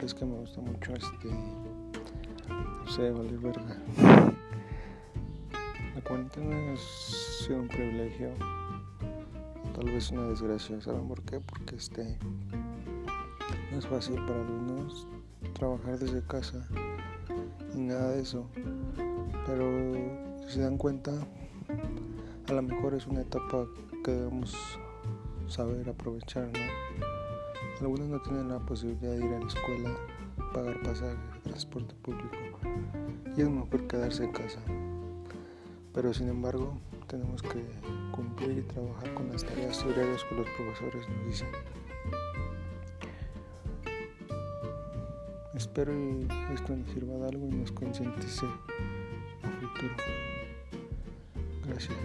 es que me gusta mucho este, no sé, valer verga. La cuarentena ha sido un privilegio, tal vez una desgracia, ¿saben por qué? Porque este, no es fácil para algunos trabajar desde casa y nada de eso, pero si se dan cuenta, a lo mejor es una etapa que debemos saber aprovechar, ¿no? Algunos no tienen la posibilidad de ir a la escuela, pagar pasajes, transporte público y es mejor quedarse en casa. Pero sin embargo, tenemos que cumplir y trabajar con las tareas diarias que los profesores nos dicen. Espero que esto nos sirva de algo y nos concientice a futuro. Gracias.